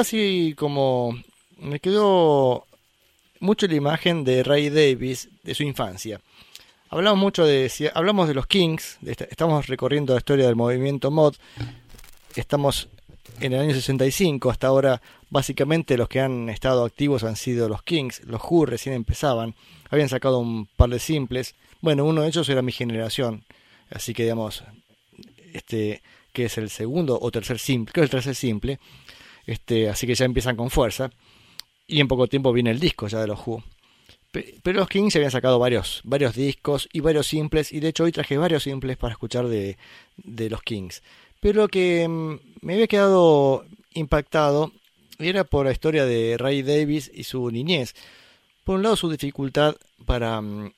Así como, me quedó mucho la imagen de Ray Davis de su infancia. Hablamos mucho de, hablamos de los Kings, estamos recorriendo la historia del movimiento mod. Estamos en el año 65, hasta ahora básicamente los que han estado activos han sido los Kings, los Who recién empezaban, habían sacado un par de simples. Bueno, uno de ellos era mi generación, así que digamos, este que es el segundo o tercer simple, que el tercer simple, este, así que ya empiezan con fuerza y en poco tiempo viene el disco ya de los Who. Pe- Pero los Kings habían sacado varios, discos y varios simples, y de hecho hoy traje varios simples para escuchar de, de los Kings. Pero lo que mm, me había quedado impactado era por la historia de Ray Davis y su niñez. Por un lado su dificultad para, mm,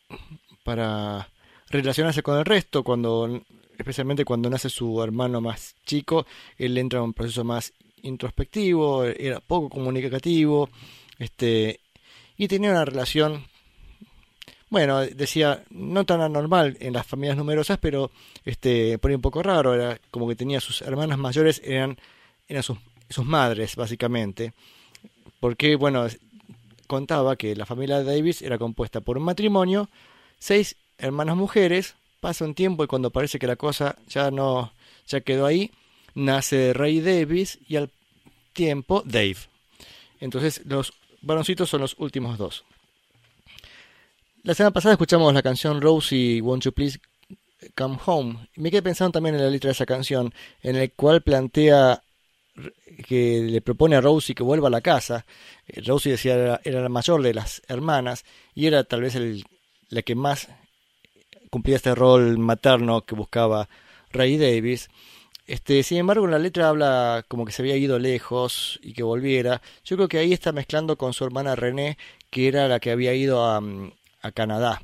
para relacionarse con el resto, cuando especialmente cuando nace su hermano más chico, él entra en un proceso más introspectivo, era poco comunicativo, este, y tenía una relación, bueno, decía, no tan anormal en las familias numerosas, pero este, por ahí un poco raro, era como que tenía sus hermanas mayores, eran, eran sus, sus madres, básicamente, porque, bueno, contaba que la familia Davis era compuesta por un matrimonio, seis hermanas mujeres, pasa un tiempo y cuando parece que la cosa ya no, ya quedó ahí, nace Ray Davis y al tiempo Dave. Entonces los varoncitos son los últimos dos. La semana pasada escuchamos la canción Rosie, Won't You Please Come Home. Me quedé pensando también en la letra de esa canción, en el cual plantea que le propone a Rosie que vuelva a la casa. Eh, Rosie decía era, era la mayor de las hermanas y era tal vez el, la que más cumplía este rol materno que buscaba Ray Davis. Este, sin embargo, la letra habla como que se había ido lejos y que volviera. Yo creo que ahí está mezclando con su hermana René, que era la que había ido a, mm, Canadá,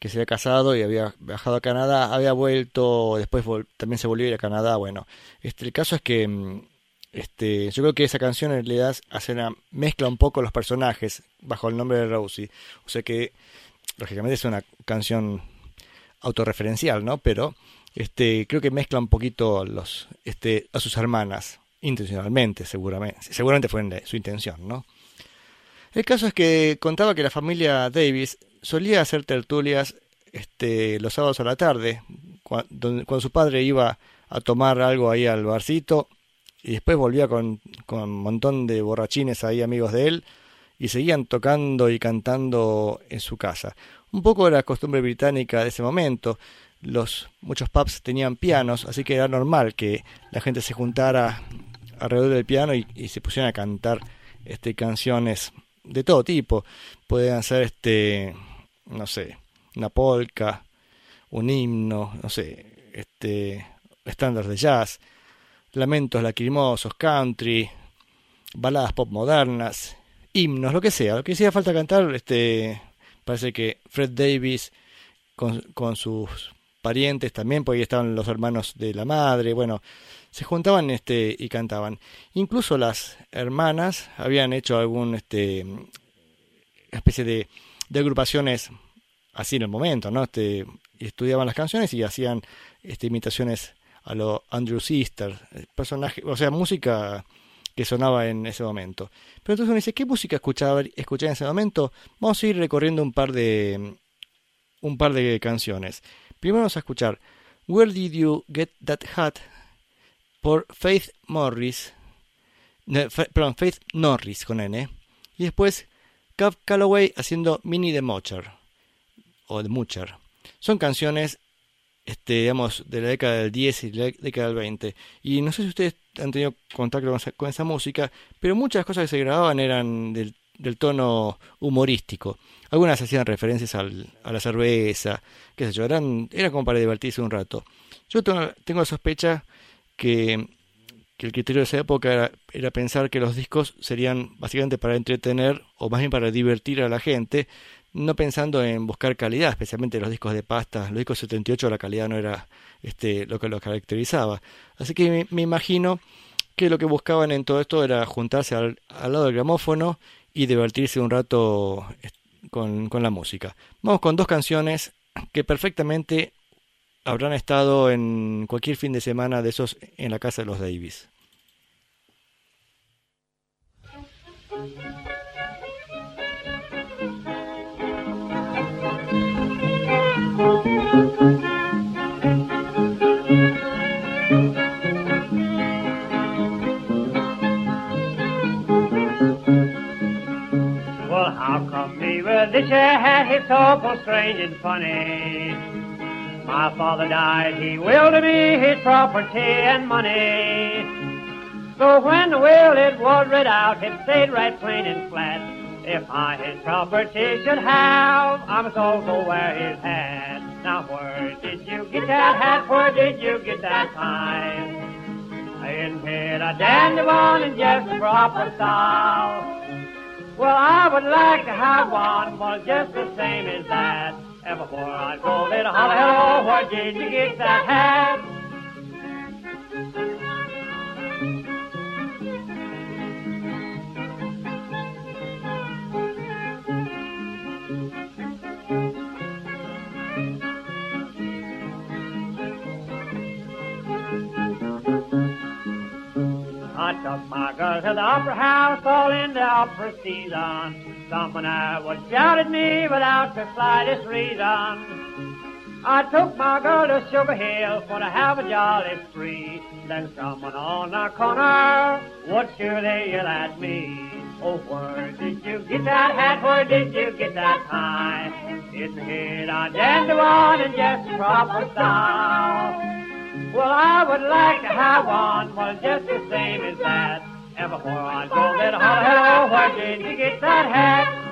que se había casado y había viajado a Canadá, había vuelto, después también se volvió a ir a Canadá. Bueno, este, el caso es que mm, este, yo creo que esa canción en realidad hace una mezcla un poco los personajes bajo el nombre de Rosie. O sea que, lógicamente, es una canción autorreferencial, ¿no? Pero este, creo que mezcla un poquito este, a sus hermanas, intencionalmente, seguramente. Seguramente fue la- su intención, ¿no? El caso es que contaba que la familia Davis solía hacer tertulias este, los sábados a la tarde, cuando su padre iba a tomar algo ahí al barcito y después volvía con, un montón de borrachines ahí, amigos de él, y seguían tocando y cantando en su casa. Un poco era costumbre británica de ese momento. Los, muchos pubs tenían pianos, así que era normal que la gente se juntara alrededor del piano y, se pusieran a cantar este, canciones de todo tipo. Podían ser, este, no sé, una polka, un himno, no sé, este, estándares de jazz, lamentos lacrimosos, country, baladas pop modernas, himnos, lo que sea, lo que hiciera falta cantar, este, parece que Fred Davis con, con sus parientes también, porque ahí estaban los hermanos de la madre, bueno, se juntaban este y cantaban. Incluso las hermanas habían hecho algún este especie de, de agrupaciones así en el momento, ¿no? Este, estudiaban las canciones y hacían este, imitaciones a lo Andrew Sister, personaje, o sea, música que sonaba en ese momento. Pero entonces uno dice, ¿qué música escuchaba, escuchaba en ese momento? Vamos a ir recorriendo un par de un par de canciones. Primero vamos a escuchar Where Did You Get That Hat por Faith Morris, perdón, Faith Norris con N. Y después Cab Calloway haciendo Mini de Mocher o de Mucher. Son canciones este, digamos, de la década del 10 y la década del 20. Y no sé si ustedes han tenido contacto con esa, con esa música, pero muchas cosas que se grababan eran del, del tono humorístico. Algunas hacían referencias al, a la cerveza, qué sé yo, eran, era como para divertirse un rato. Yo tengo, la sospecha que, que el criterio de esa época era, era, pensar que los discos serían básicamente para entretener o más bien para divertir a la gente, no pensando en buscar calidad, especialmente los discos de pasta. Los discos 78 la calidad no era este, lo que los caracterizaba. Así que me, imagino que lo que buscaban en todo esto era juntarse al, lado del gramófono y divertirse un rato con, con la música. Vamos con dos canciones que perfectamente habrán estado en cualquier fin de semana de esos en la casa de los Davis. Your hat? It's awful strange and funny. My father died, he willed to me his property and money. So when the will it was read out, it stayed right plain and flat. If I his property should have, I must also wear his hat. Now where did you get that hat? Where did you get that tie? In head a dandy one and just proper style. Well, I would like to have one, well, just the same as that. And before I go, little holler, hello, where did you get that hat? I took my girl to the opera house all in the opera season. Someone would shout at me without the slightest reason. I took my girl to Sugar Hill for to have a jolly spree. Then someone on the corner would surely yell at me. Oh, where did you get that hat? Where did you get that tie? It's head on one and just proper style. I would like to have one, well, just the same as that. And before I go, then holler, hello, oh, where did you get that hat?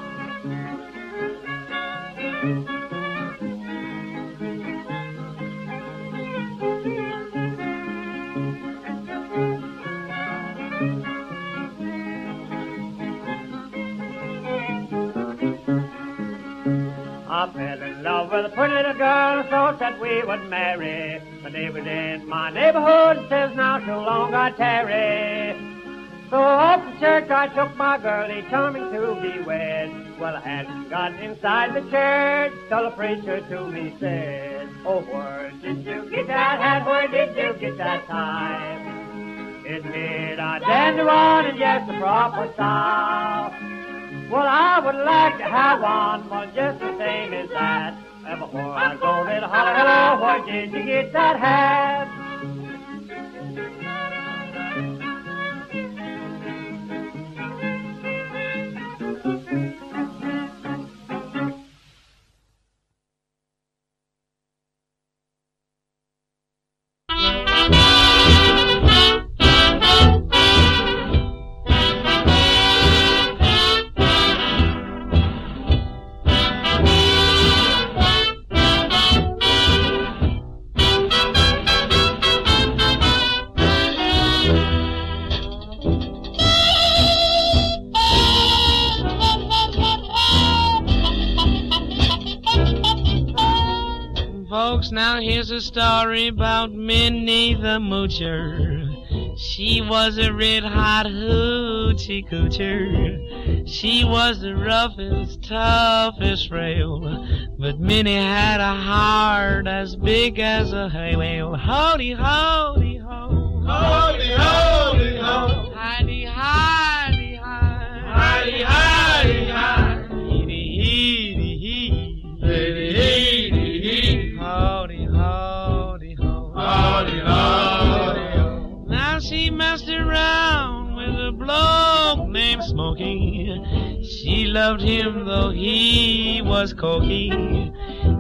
I fell in love with a pretty little girl, thought that we would marry. The neighbors in my neighborhood says now too long I tarry. So off to church I took my girl, determined to be wed. Well, I hadn't got inside the church till the preacher to me said, Oh, where did you get that hat? Where did you get that tie? It made a dandy one and just the proper style. Well, I would like to have one, well, just the same as that. And before I go, little holler, hello, where did you get that hat? Here's a story about Minnie the Moocher. She was a red hot hoochie coocher. She was the roughest, toughest rail. But Minnie had a heart as big as a hay whale. Howdy, howdy, ho. Howdy, howdy, ho. Hidey, hidey, hi. Hidey, hidey, bloke named Smokey. She loved him though he was cocky.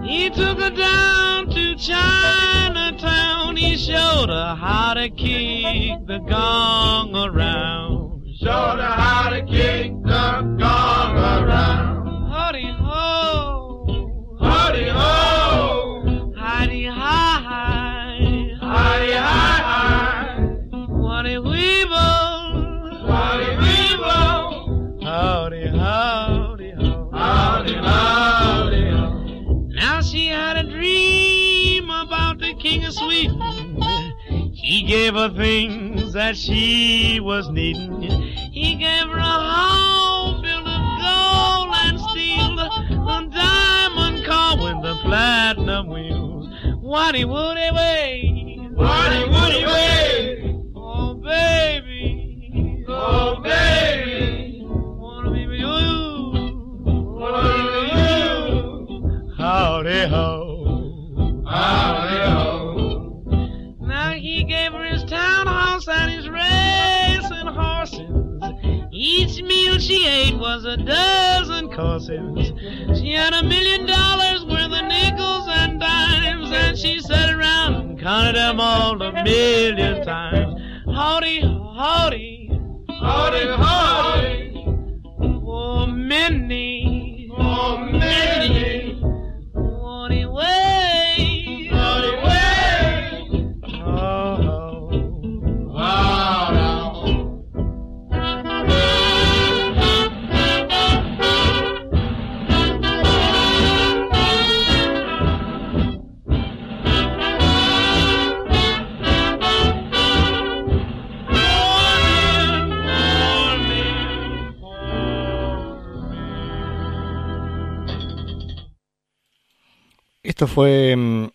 He took her down to Chinatown. He showed her how to kick the gong around. Showed her how to kick the gong around. she had a dream about the King of Sweden. He gave her things that she was needing. He gave her a home built of gold and steel, a diamond car with the platinum wheels. What he would away, what he oh baby. Each meal she ate was a dozen courses. She had a million dollars worth of nickels and dimes, and she sat around and counted them all a million times. Howdy, howdy, Howdy, howdy. oh Minnie, Esto fue mm,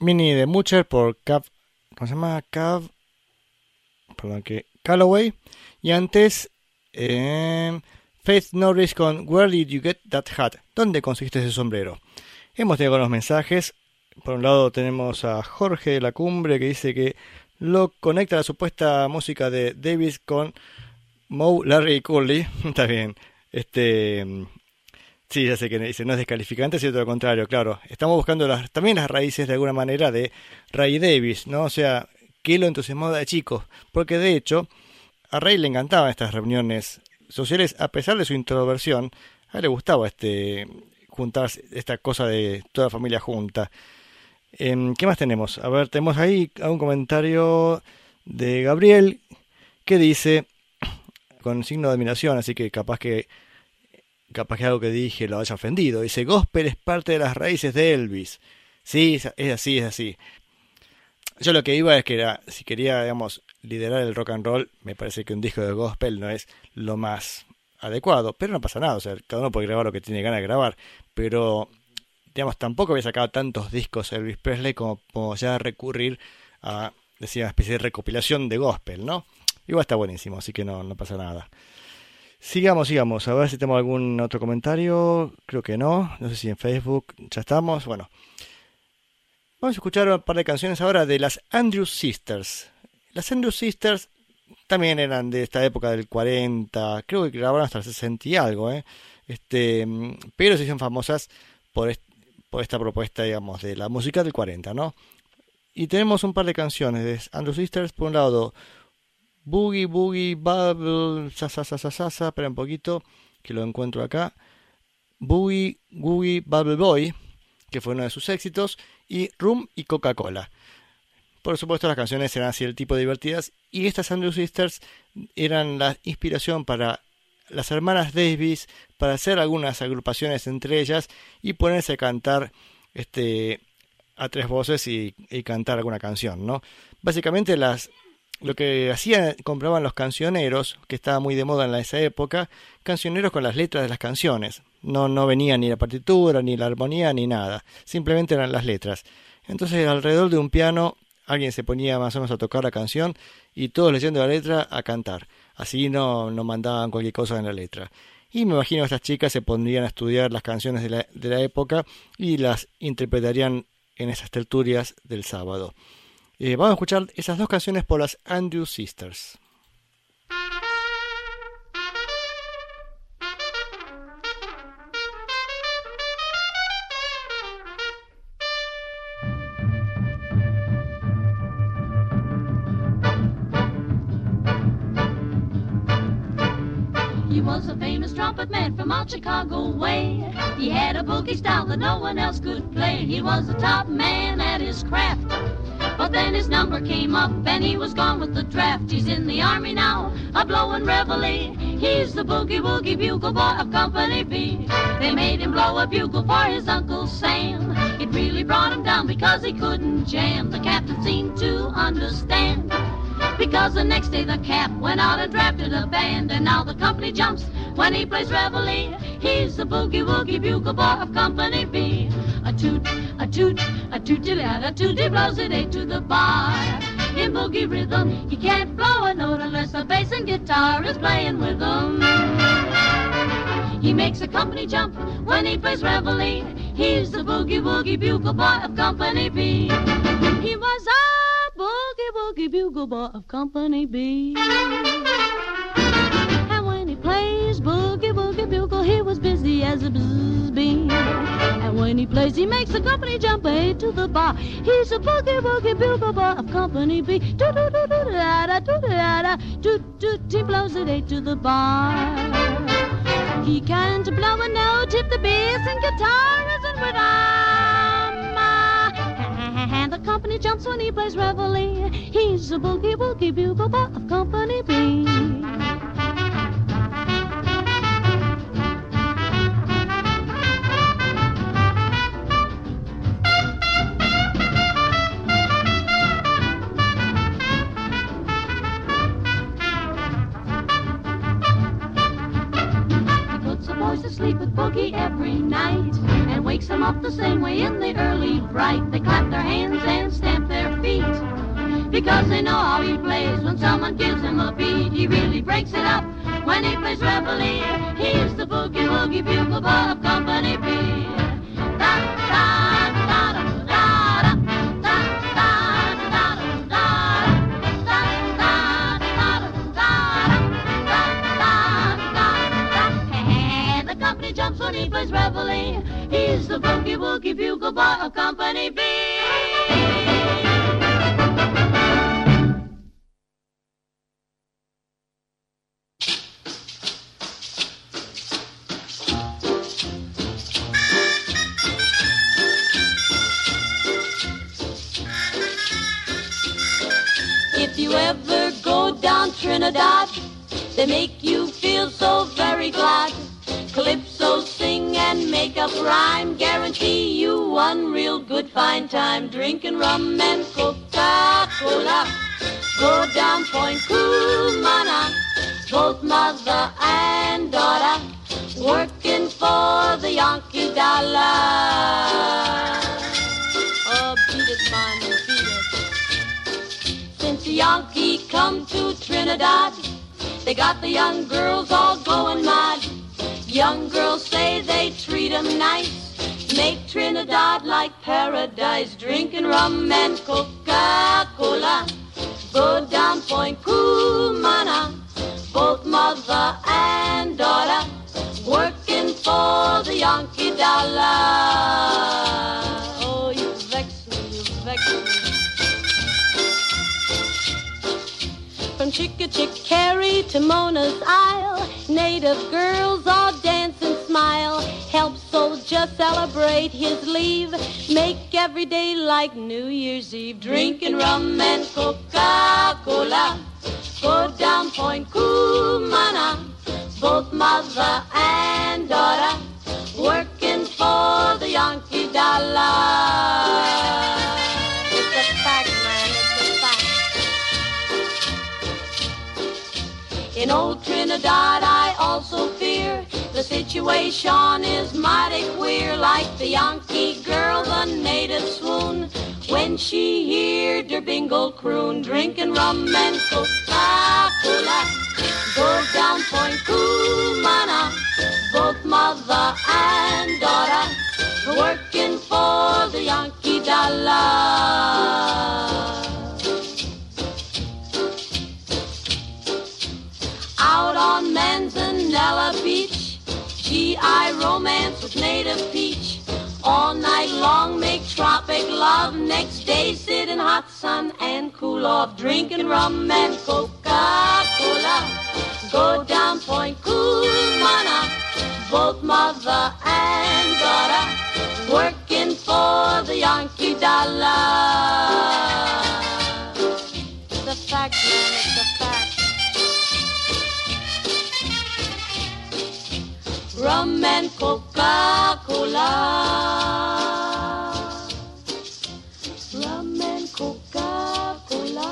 Mini de Mucher por Cav. ¿Cómo se llama? Cav. Perdón, que. Calloway. Y antes. eh, Faith Norris con Where Did You Get That Hat? ¿Dónde conseguiste ese sombrero? Hemos tenido los mensajes. Por un lado tenemos a Jorge de la Cumbre que dice que lo conecta la supuesta música de Davis con Moe, Larry y Curly. Está bien. Este. Sí, ya sé que no es descalificante, sino todo lo contrario, claro. Estamos buscando también las raíces de alguna manera de Ray Davis, ¿no? O sea, que lo entusiasmó de chico. Porque de hecho, a Ray le encantaban estas reuniones sociales, a pesar de su introversión, a él le gustaba este juntarse, esta cosa de toda familia junta. Em, ¿Qué más tenemos? A ver, tenemos ahí un comentario de Gabriel que dice, con signo de admiración, así que capaz que capaz que algo que dije lo haya ofendido. Dice, gospel es parte de las raíces de Elvis. Sí, es así, es así. Yo lo que iba es que era, si quería, digamos, liderar el rock and roll, me parece que un disco de gospel no es lo más adecuado, pero no pasa nada, o sea, cada uno puede grabar lo que tiene ganas de grabar, pero, digamos, tampoco había sacado tantos discos Elvis Presley como, como ya recurrir a, decía, una especie de recopilación de gospel, ¿no? Igual está buenísimo, así que no, no pasa nada. Sigamos, sigamos. A ver si tenemos algún otro comentario. Creo que no. No sé si en Facebook ya estamos. Bueno. Vamos a escuchar un par de canciones ahora de las Andrews Sisters. Las Andrews Sisters también eran de esta época del 40. Creo que grabaron hasta el 60 y algo, ¿eh? Este, pero se hicieron famosas por, est- por esta propuesta, digamos, de la música del 40, ¿no? Y tenemos un par de canciones de Andrews Sisters. Por un lado, Boogie Boogie Bubble sa espera un poquito que lo encuentro acá. Boogie Boogie Bubble Boy, que fue uno de sus éxitos, y Rum y Coca-Cola. Por supuesto las canciones eran así el tipo de divertidas y estas Andrew Sisters eran la inspiración para las hermanas Davis para hacer algunas agrupaciones entre ellas y ponerse a cantar este a tres voces y, y cantar alguna canción, ¿no? Básicamente las lo que hacían, compraban los cancioneros, que estaba muy de moda en esa época, cancioneros con las letras de las canciones. No, no venía ni la partitura, ni la armonía, ni nada. Simplemente eran las letras. Entonces, alrededor de un piano, alguien se ponía más o menos a tocar la canción y todos leyendo la letra a cantar. Así no, no mandaban cualquier cosa en la letra. Y me imagino que estas chicas se pondrían a estudiar las canciones de la, de la época y las interpretarían en esas tertulias del sábado. Eh, vamos a escuchar esas dos canciones por las Andrew Sisters. He was a famous trumpet man from out Chicago way. He had a boogie style that no one else could play. He was the top man at his craft. Then his number came up and he was gone with the draft. He's in the army now, a blowing reveille. He's the boogie woogie bugle boy of Company B. They made him blow a bugle for his Uncle Sam. It really brought him down because he couldn't jam. The captain seemed to understand. Because the next day the cap went out and drafted a band, and now the company jumps when he plays reveille. He's the boogie woogie bugle boy of Company B. A toot, a toot, a tooty lad, a it eight to the bar. In boogie rhythm, he can't blow a note unless the bass and guitar is playing with him. He makes a company jump when he plays reveille. He's the boogie woogie bugle boy of Company B. He was a boogie woogie bugle boy of Company B. And when he plays boogie woogie bugle, he was busy as a bzz bee. And when he plays, he makes the company jump eight to the bar. He's a boogie woogie bugle boy of Company B. Do do do do da da do da da do do. He blows it eight to the bar. He can't blow a note if the bass and guitar isn't with him. And the company jumps when he plays reveille. He's a boogie woogie bugle boy of Company B. sleep with Boogie every night and wakes them up the same way in the early bright. They clap their hands and stamp their feet because they know how he plays. When someone gives him a beat, he really breaks it up. When he plays reveille, he's the boogie woogie bugle of Company B. The boogie woogie bugle boy of Company B. If you ever go down Trinidad, they make you feel so very glad. Calypso and make up rhyme, guarantee you one real good fine time. Drinking rum and Coca-Cola, go down Point Cumana, both mother and daughter, working for the Yankee dollar. Oh, beat it, man, beat it. Since the Yankee come to Trinidad, they got the young girls all going mad. Young girls say they treat 'em nice, make Trinidad like paradise, drinking rum and Coca-Cola. Go down Point Cumana, both mother and daughter, working for the Yankee dollar. Oh, you vex me, you vex me. From carry to Mona's Isle, native girls all dance and smile. Help soldier celebrate his leave. Make every day like New Year's Eve. Drinking rum and Coca-Cola. Go down Point Cumana, both mother and daughter, working for the Yankee dollar. It's a fact, In old Trinidad, I also fear the situation is mighty queer. Like the Yankee girl, the native swoon when she heard her bingle croon, drinking rum and Coca-Cola. Go down Point Cumana, both mother and daughter, working for the Yankee dollar. Manzanella Beach, GI romance with native peach. All night long make tropic love. Next day sit in hot sun and cool off, drinking rum and Coca-Cola. Go down Point Cumana, both mother and daughter, working for the Yankee dollar. And Coca-Cola. Rum and Coca-Cola.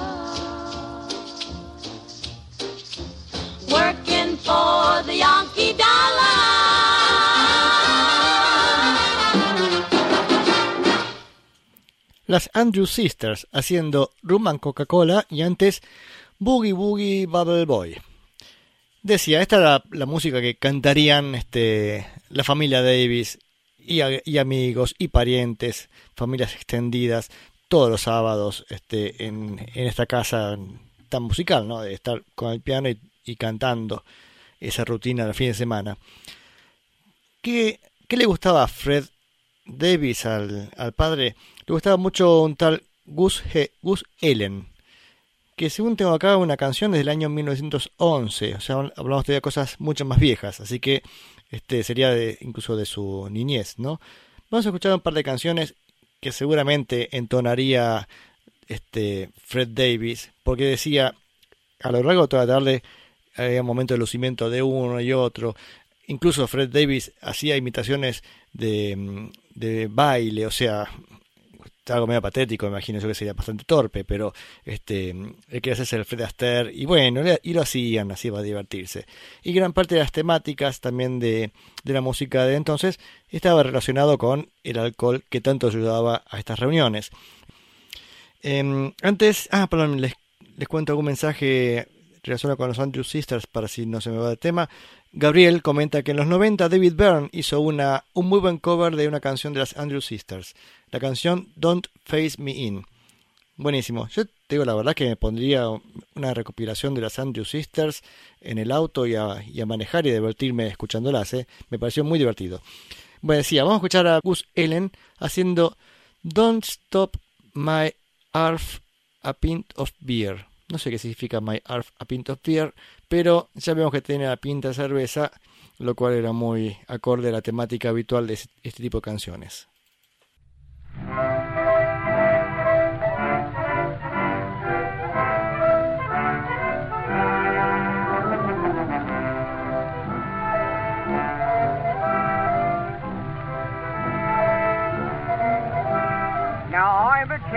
Working for the Yankee dollar. Las Andrew Sisters haciendo Rum and Coca-Cola y antes Boogie Boogie Bubble Boy. Decía, esta era la música que cantarían este, la familia Davis y, amigos y parientes, familias extendidas, todos los sábados este, en, esta casa tan musical, ¿no? De estar con el piano y, cantando esa rutina del fin de semana. ¿Qué, qué le gustaba a Fred Davis, al, padre? Le gustaba mucho un tal Gus, Gus Ellen, que según tengo acá una canción desde el año 1911, o sea, hablamos de cosas mucho más viejas, así que este sería de, incluso de su niñez, ¿no? Vamos a escuchar un par de canciones que seguramente entonaría este Fred Davis, porque decía a lo largo de toda la tarde había momentos de lucimiento de uno y otro. Incluso Fred Davis hacía imitaciones de, mm, de baile, o sea, algo medio patético, imagino yo que sería bastante torpe, pero este, él quería hacerse el Fred Astaire, y bueno, y lo hacían así para divertirse. Y gran parte de las temáticas también de, de la música de entonces estaba relacionado con el alcohol que tanto ayudaba a estas reuniones. Em, antes, ah, perdón, les, les cuento algún mensaje relacionado con los Andrew Sisters para si no se me va de tema. Gabriel comenta que en los 90 David Byrne hizo una, un muy buen cover de una canción de las Andrew Sisters, la canción Don't Face Me In. Buenísimo. Yo te digo la verdad que me pondría una recopilación de las Andrew Sisters en el auto y a, y a manejar y divertirme escuchándolas. ¿eh? Me pareció muy divertido. Bueno, decía, vamos a escuchar a Gus Ellen haciendo Don't Stop My Arf a Pint of Beer. No sé qué significa My Arf a Pint of Beer, pero ya vemos que tiene la pinta de cerveza, lo cual era muy acorde a la temática habitual de este este tipo de canciones.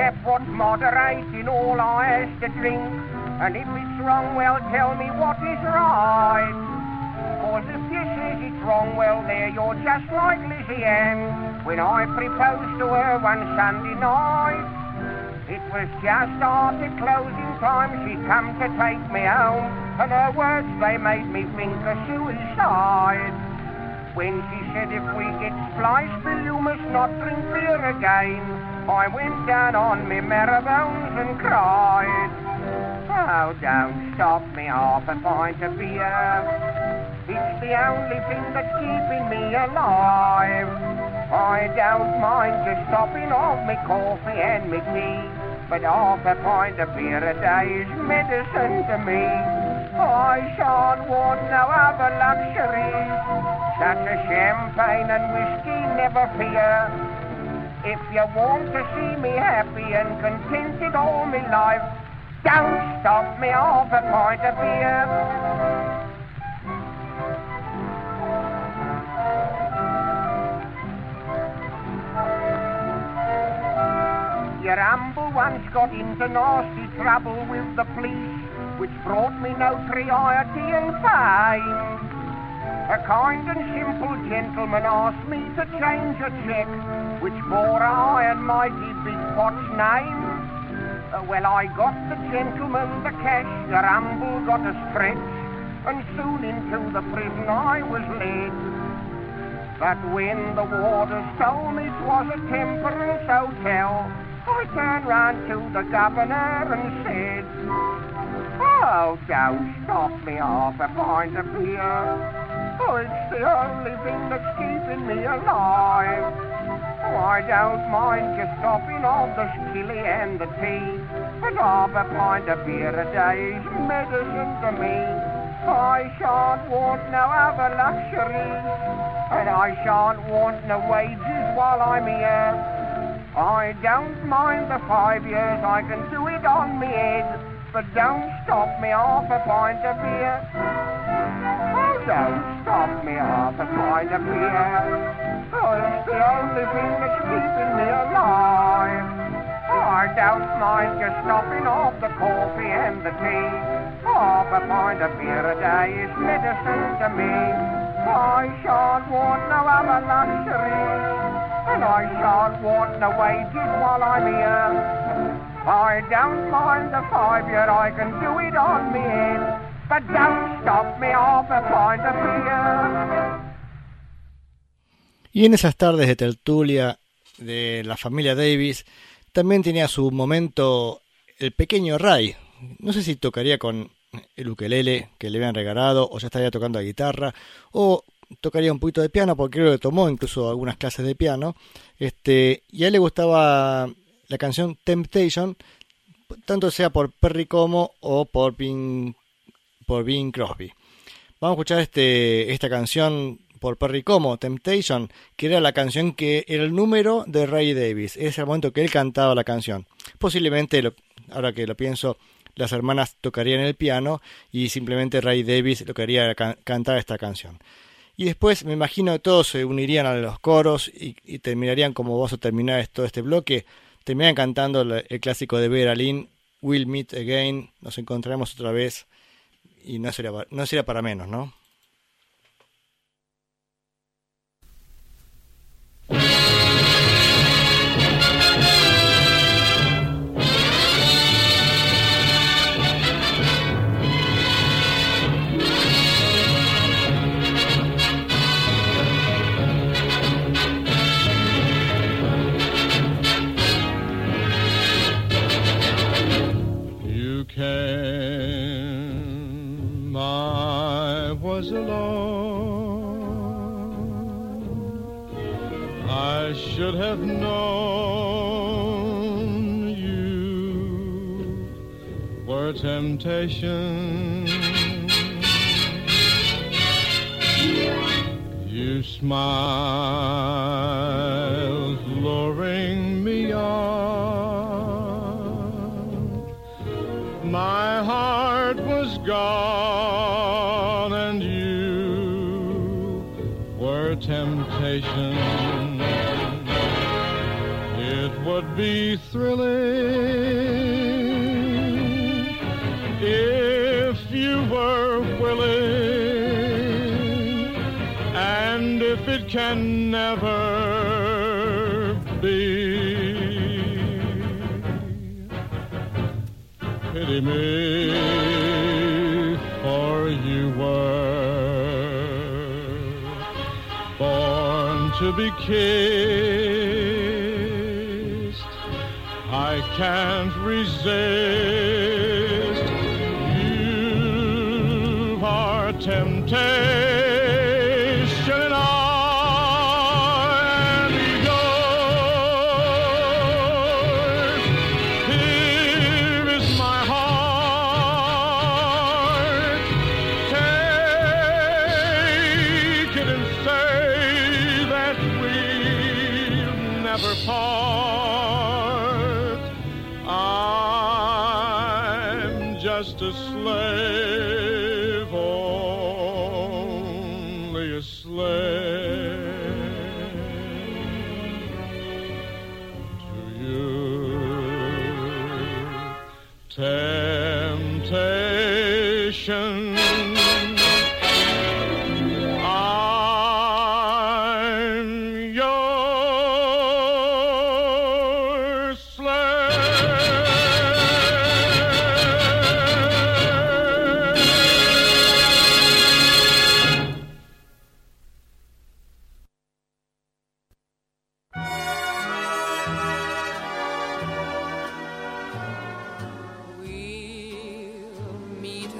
What's moderate in all I has to drink, and if it's wrong, well, tell me what is right. Cause if you says it's wrong, well, there you're just like Lizzie Ann when I proposed to her one Sunday night. It was just after closing time she come to take me home, and her words they made me think of suicide. When she said if we get spliced, Bill, you must not drink beer again. I went down on me marrow bones and cried. Oh, don't stop me half a pint of beer. It's the only thing that's keeping me alive. I don't mind just stopping off me coffee and me tea, but half a pint of beer a day is medicine to me. I shan't want no other luxuries, such as champagne and whiskey, never fear. If you want to see me happy and contented all my life, don't stop me half a pint of beer. Your humble once got into nasty trouble with the police, which brought me notoriety and fame. A kind and simple gentleman asked me to change a check, which bore a high and mighty big pot's name. Uh, well, I got the gentleman the cash, your humble got a stretch, and soon into the prison I was led. But when the warders told me it was a temperance hotel, I turned round to the governor and said, Oh, don't stop me half a pint of beer. Oh, it's the only thing that's keeping me alive. Oh, I don't mind just stopping off the skilly and the tea, but half a pint of beer a day is medicine to me. I shan't want no other luxuries, and I shan't want no wages while I'm here. I don't mind the five years, I can do it on me head, but don't stop me half a pint of beer. Don't stop me half a pint of beer. It's the only thing that's keeping me alive. I don't mind just stopping off the coffee and the tea. Half a pint of beer a day is medicine to me. I shan't want no other luxury. and I shan't want no wages while I'm here. I don't mind the five year, I can do it on me head, Y en esas tardes de tertulia de la familia Davis, también tenía su momento el pequeño Ray. No sé si tocaría con el ukelele que le habían regalado, o ya estaría tocando la guitarra, o tocaría un poquito de piano, porque creo que tomó incluso algunas clases de piano. Este, y a él le gustaba la canción Temptation, tanto sea por Perry Como o por Bing, por Bing Crosby. Vamos a escuchar este, esta canción por Perry Como, Temptation, que era la canción que era el número de Ray Davis. Es el momento que él cantaba la canción. Posiblemente, lo, ahora que lo pienso, las hermanas tocarían el piano y simplemente Ray Davis lo quería can cantar esta canción. Y después me imagino que todos se unirían a los coros y, y terminarían como vamos a terminar todo este bloque, terminarían cantando el, el clásico de Vera Lynn, We'll Meet Again, nos encontraremos otra vez y no sería, no sería para menos, ¿no? Temptation. You smiled, and if it can never be pity me, for you were born to be kissed. I can't resist. You are temptation,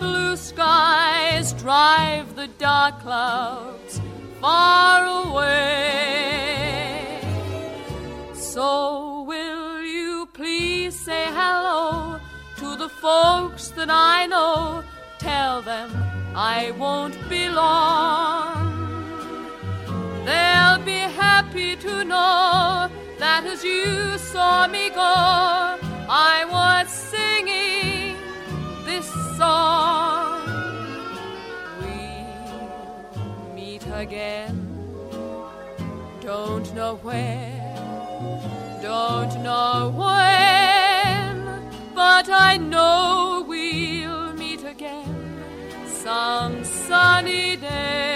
blue skies drive the dark clouds far away. So will you please say hello to the folks that I know? Tell them I won't be long. They'll be happy to know that as you saw me go, I was singing song. We'll meet again. Don't know where, don't know when, but I know we'll meet again some sunny day.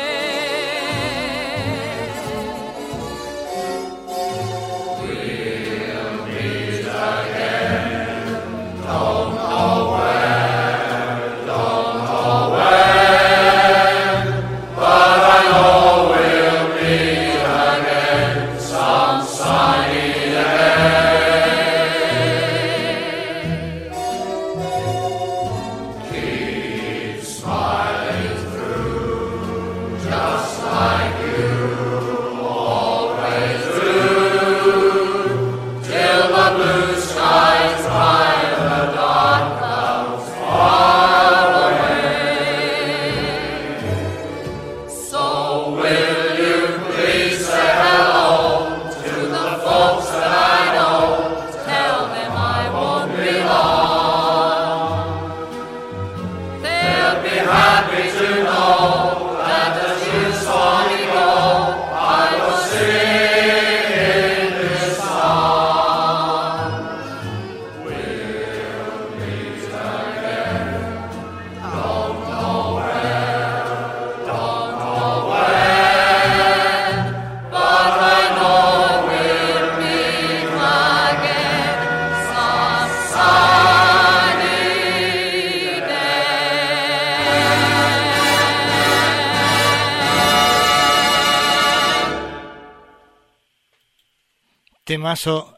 Temazo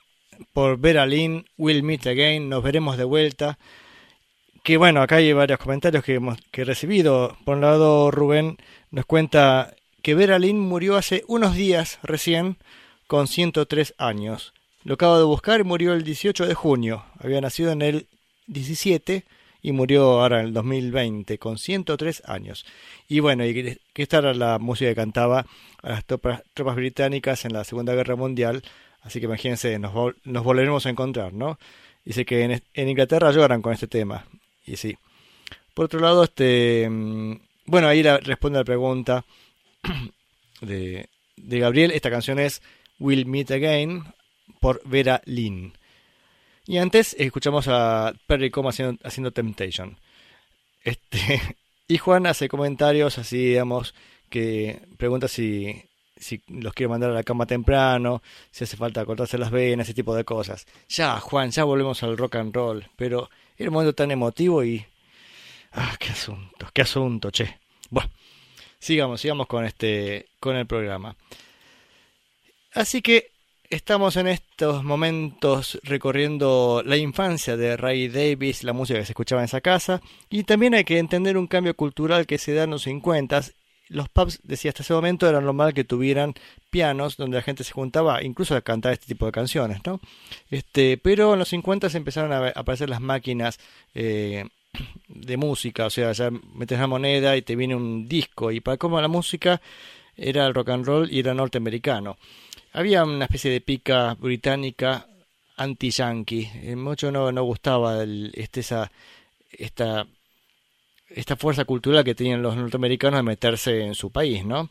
por Vera Lynn, Will Meet Again, nos veremos de vuelta. Que bueno, acá hay varios comentarios que, hemos, que he recibido. Por un lado, Rubén nos cuenta que Vera Lynn murió hace unos días recién, con 103 años. Lo acabo de buscar y murió el 18 de junio. Había nacido en el 17 y murió ahora en el 2020, con 103 años. Y bueno, y que, esta era la música que cantaba a las tropas británicas en la Segunda Guerra Mundial. Así que imagínense, nos, vol- nos volveremos a encontrar, ¿no? Dice que en, Inglaterra lloran con este tema. Y sí. Por otro lado, este. mm, Bueno, ahí responde la pregunta de, Gabriel. Esta canción es Will Meet Again por Vera Lynn. Y antes escuchamos a Perry Como haciendo, haciendo Temptation. Este, y Juan hace comentarios así, digamos, que pregunta si, si los quiero mandar a la cama temprano, si hace falta cortarse las venas, ese tipo de cosas. Ya, Juan, ya volvemos al rock and roll, pero era un momento tan emotivo y... Ah, qué asunto, qué asunto, che. Bueno, sigamos, sigamos con este, con el programa. Así que estamos en estos momentos recorriendo la infancia de Ray Davis, la música que se escuchaba en esa casa, y también hay que entender un cambio cultural que se da en los 50 los pubs, decía hasta ese momento, era normal que tuvieran pianos donde la gente se juntaba incluso a cantar este tipo de canciones, ¿no? Este, pero en los 50 se empezaron a aparecer las máquinas eh, de música, o sea, ya metes la moneda y te viene un disco, y para como la música era el rock and roll y era norteamericano. Había una especie de pica británica anti-yankee, eh, mucho no, no gustaba el, este, esa, esta esta fuerza cultural que tenían los norteamericanos de meterse en su país, ¿no?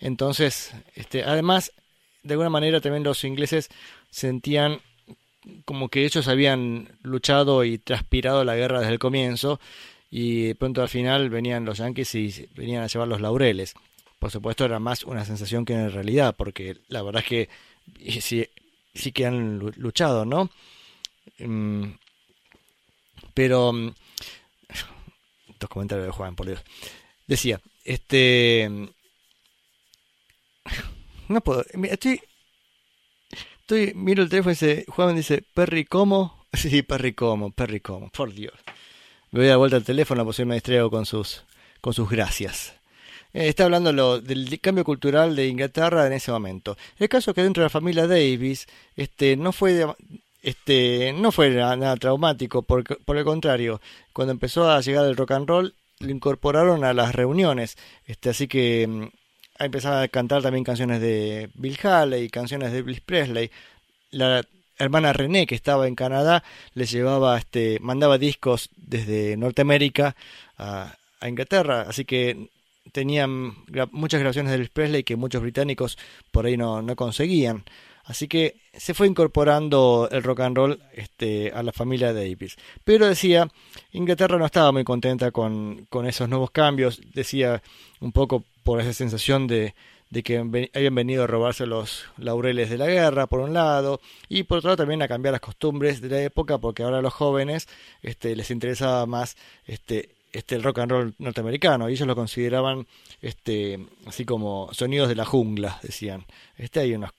Entonces, este, además, de alguna manera también los ingleses sentían como que ellos habían luchado y transpirado la guerra desde el comienzo y pronto al final venían los yankees y venían a llevar los laureles. Por supuesto era más una sensación que en realidad, porque la verdad es que sí, sí que han luchado, ¿no? Pero comentarios de Juan, por Dios. Decía, este. No puedo. Estoy. Estoy. Miro el teléfono y dice. Juan dice, Perry, ¿cómo? Sí, Perry, ¿cómo? Perry, ¿cómo? Por Dios. Me voy a dar vuelta al teléfono, pues me distraigo con sus. Con sus gracias. eh, está hablando lo, del cambio cultural de Inglaterra en ese momento. El caso es que dentro de la familia Davis, este, no fue de- este, no fue nada, traumático, por, por el contrario, cuando empezó a llegar el rock and roll, lo incorporaron a las reuniones, este, así que mm, empezaba a cantar también canciones de Bill Haley, canciones de Elvis Presley. La hermana René, que estaba en Canadá, les llevaba, este, mandaba discos desde Norteamérica a, a Inglaterra, así que tenían muchas grabaciones de Elvis Presley que muchos británicos por ahí no, no conseguían. Así que se fue incorporando el rock and roll este, a la familia Davis. Pero decía, Inglaterra no estaba muy contenta con, con esos nuevos cambios. Decía un poco por esa sensación de, de que habían venido a robarse los laureles de la guerra, por un lado, y por otro lado también a cambiar las costumbres de la época, porque ahora a los jóvenes este, les interesaba más este, este, el rock and roll norteamericano, y ellos lo consideraban este, así como sonidos de la jungla, decían. Este, hay unos,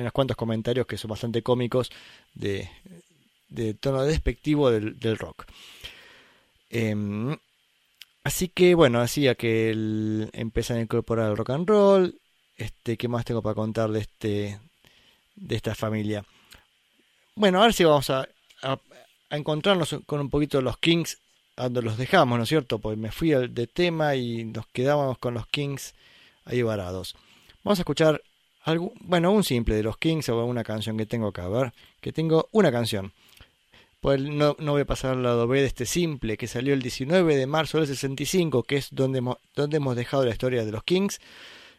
hay unos cuantos comentarios que son bastante cómicos de, de tono despectivo del, rock. Em, así que bueno, hacía que el, empiezan a incorporar el rock and roll. Este, ¿qué más tengo para contar de este de esta familia? Bueno, a ver si vamos a, a- encontrarnos con un poquito de los Kings donde los dejamos, ¿no es cierto? Pues me fui de tema y nos quedábamos con los Kings ahí varados. Vamos a escuchar algo, bueno, un simple de los Kings o una canción que tengo acá, a ver, que tengo una canción. Pues no, no voy a pasar al lado B de este simple que salió el 19 de marzo del 65, que es donde hemos, donde hemos dejado la historia de los Kings.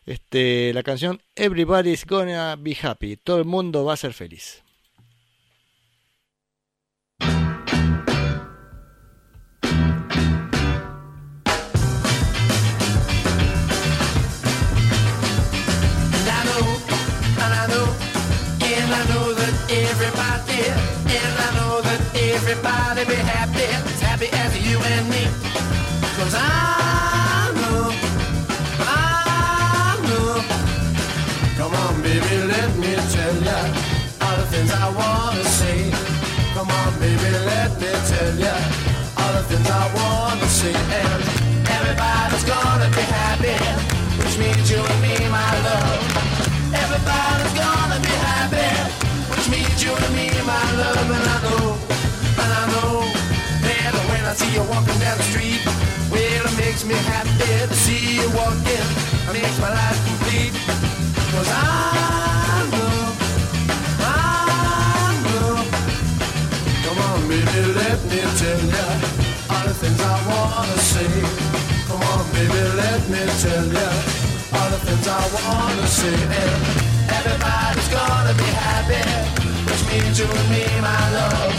Este, la canción Everybody's Gonna Be Happy, todo el mundo va a ser feliz. Everybody be happy, as happy as you and me. Cause I know, I know. Come on, baby, let me tell ya all the things I wanna say. Come on, baby, let me tell ya all the things I wanna say. And walking down the street, well, it makes me happy to see you walking. It makes my life complete. Cause I know, I know. Come on, baby, let me tell ya all the things I wanna say. Come on, baby, let me tell ya all the things I wanna say. Everybody's gonna be happy, which means you and me, my love.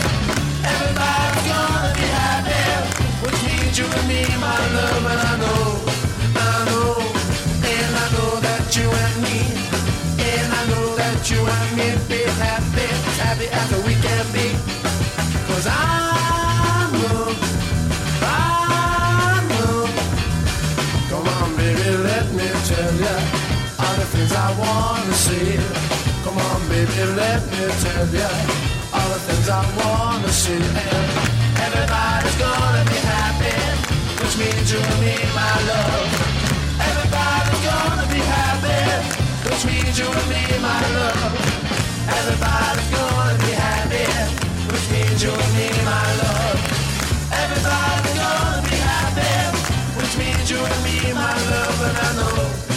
Wanna say. Come on, baby, let me tell ya all the things I wanna see. And everybody's gonna be happy, which means you and me, my love. Everybody's gonna be happy, which means you and me, my love. Everybody's gonna be happy, which means you and me, my love. Everybody's gonna be happy, which means you and me, my love. And I know,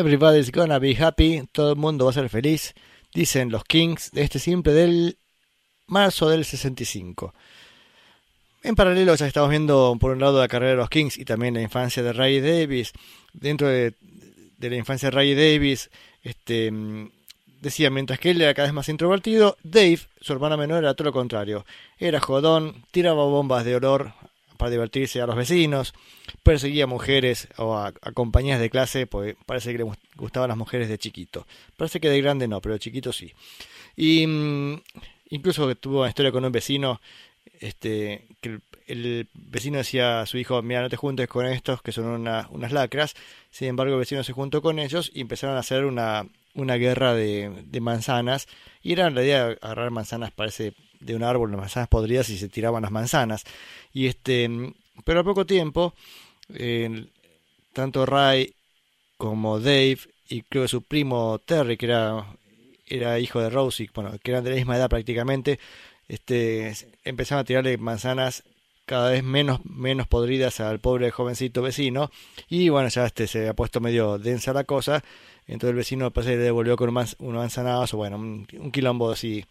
Everybody's gonna be happy, todo el mundo va a ser feliz, dicen los Kings de este simple del marzo del 65. En paralelo ya estamos viendo por un lado la carrera de los Kings y también la infancia de Ray Davis. Dentro de, la infancia de Ray Davis, este, decía, mientras que él era cada vez más introvertido, Dave, su hermano menor, era todo lo contrario. Era jodón, tiraba bombas de olor para divertirse a los vecinos, perseguía mujeres o a, a compañías de clase, porque parece que le gust- gustaban las mujeres de chiquito. Parece que de grande no, pero de chiquito sí. Y mm, incluso tuvo una historia con un vecino, este, que el, vecino decía a su hijo, mira, no te juntes con estos que son una- unas lacras. Sin embargo, el vecino se juntó con ellos y empezaron a hacer una, una guerra de, manzanas y era en realidad agarrar manzanas parece de un árbol, las manzanas podridas y se tiraban las manzanas. Y este pero a poco tiempo tanto Ray como Dave y creo que su primo Terry que era era hijo de Rosie, bueno, que eran de la misma edad prácticamente, este, empezaron a tirarle manzanas cada vez menos, menos podridas al pobre jovencito vecino. Y bueno, ya este se ha puesto medio densa la cosa, entonces el vecino parece que le devolvió con unos manzanadas o bueno, un, un, quilombo así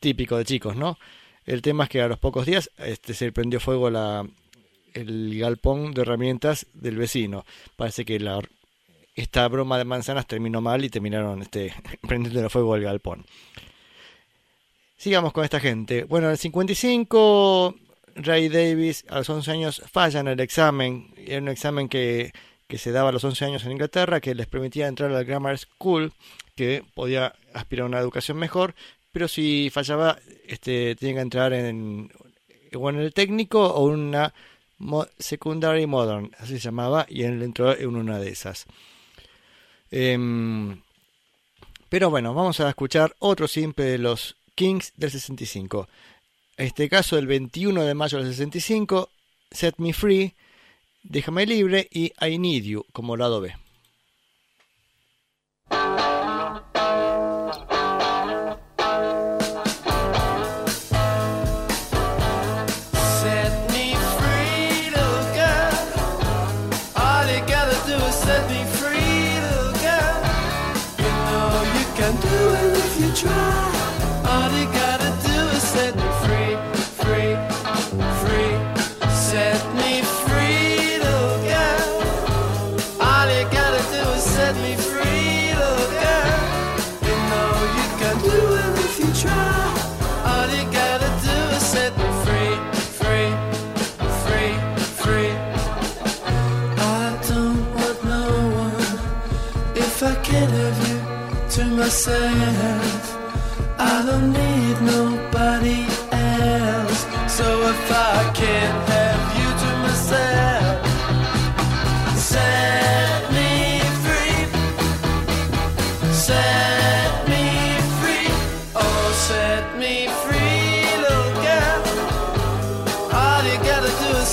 típico de chicos, ¿no? El tema es que a los pocos días este, se prendió fuego la, el galpón de herramientas del vecino. Parece que la, esta broma de manzanas terminó mal y terminaron este, prendiendo fuego el galpón. Sigamos con esta gente. Bueno, en el 55, Ray Davis a los 11 años falla en el examen. Era un examen que, que se daba a los 11 años en Inglaterra, que les permitía entrar a la Grammar School, que podía aspirar a una educación mejor, pero si fallaba, este, tenía que entrar en, o en el técnico o una Secondary Modern, así se llamaba, y él entró en una de esas. Eh, pero bueno, vamos a escuchar otro simple de los Kings del 65. Este caso, el 21 de mayo del 65, Set Me Free, Déjame Libre y I Need You como lado B.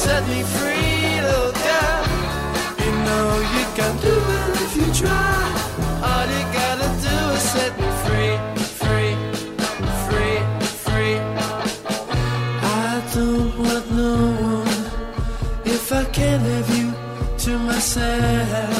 set me free, oh little girl. You know you can do it if you try. All you gotta do is set me free, free, free, free. I don't want no one if I can't have you to myself.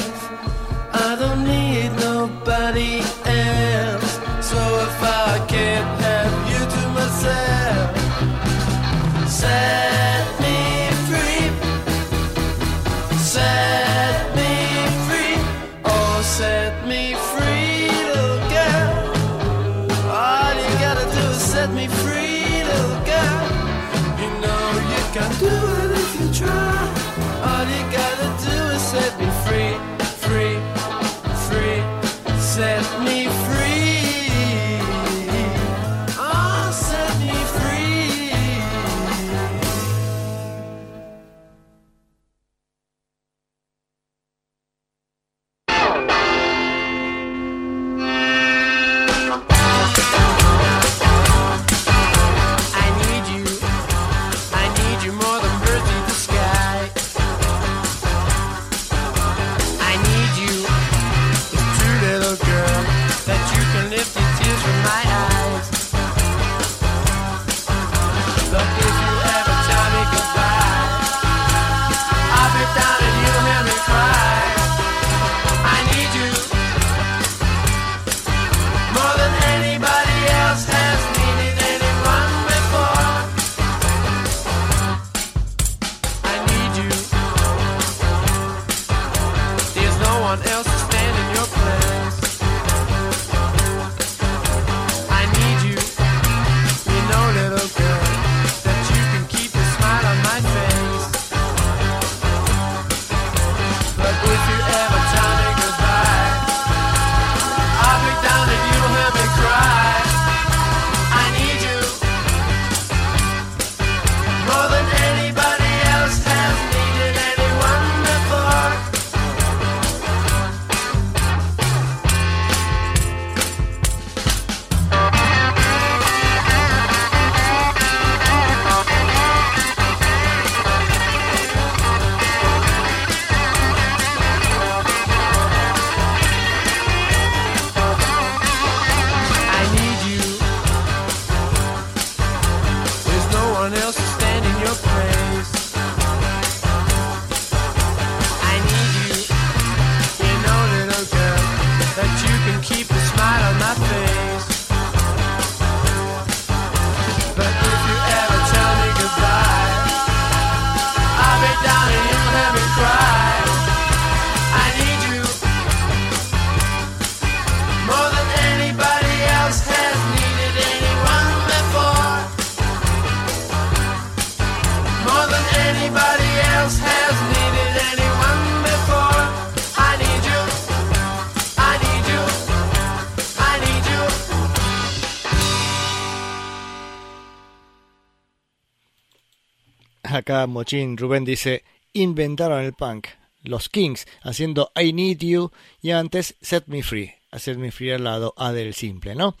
Acá Mochín Rubén dice, inventaron el punk, los Kings, haciendo I Need You y antes Set Me Free, Set Me Free al lado A del simple, ¿no?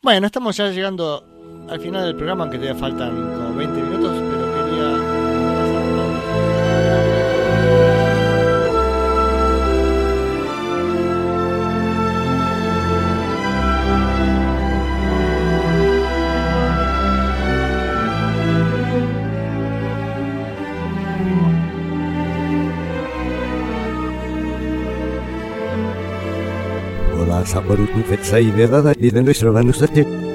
Bueno, estamos ya llegando al final del programa, aunque todavía faltan como 20 minutos, a San Borut, Fetzai, Vedada y de nuestro hermano Sergio.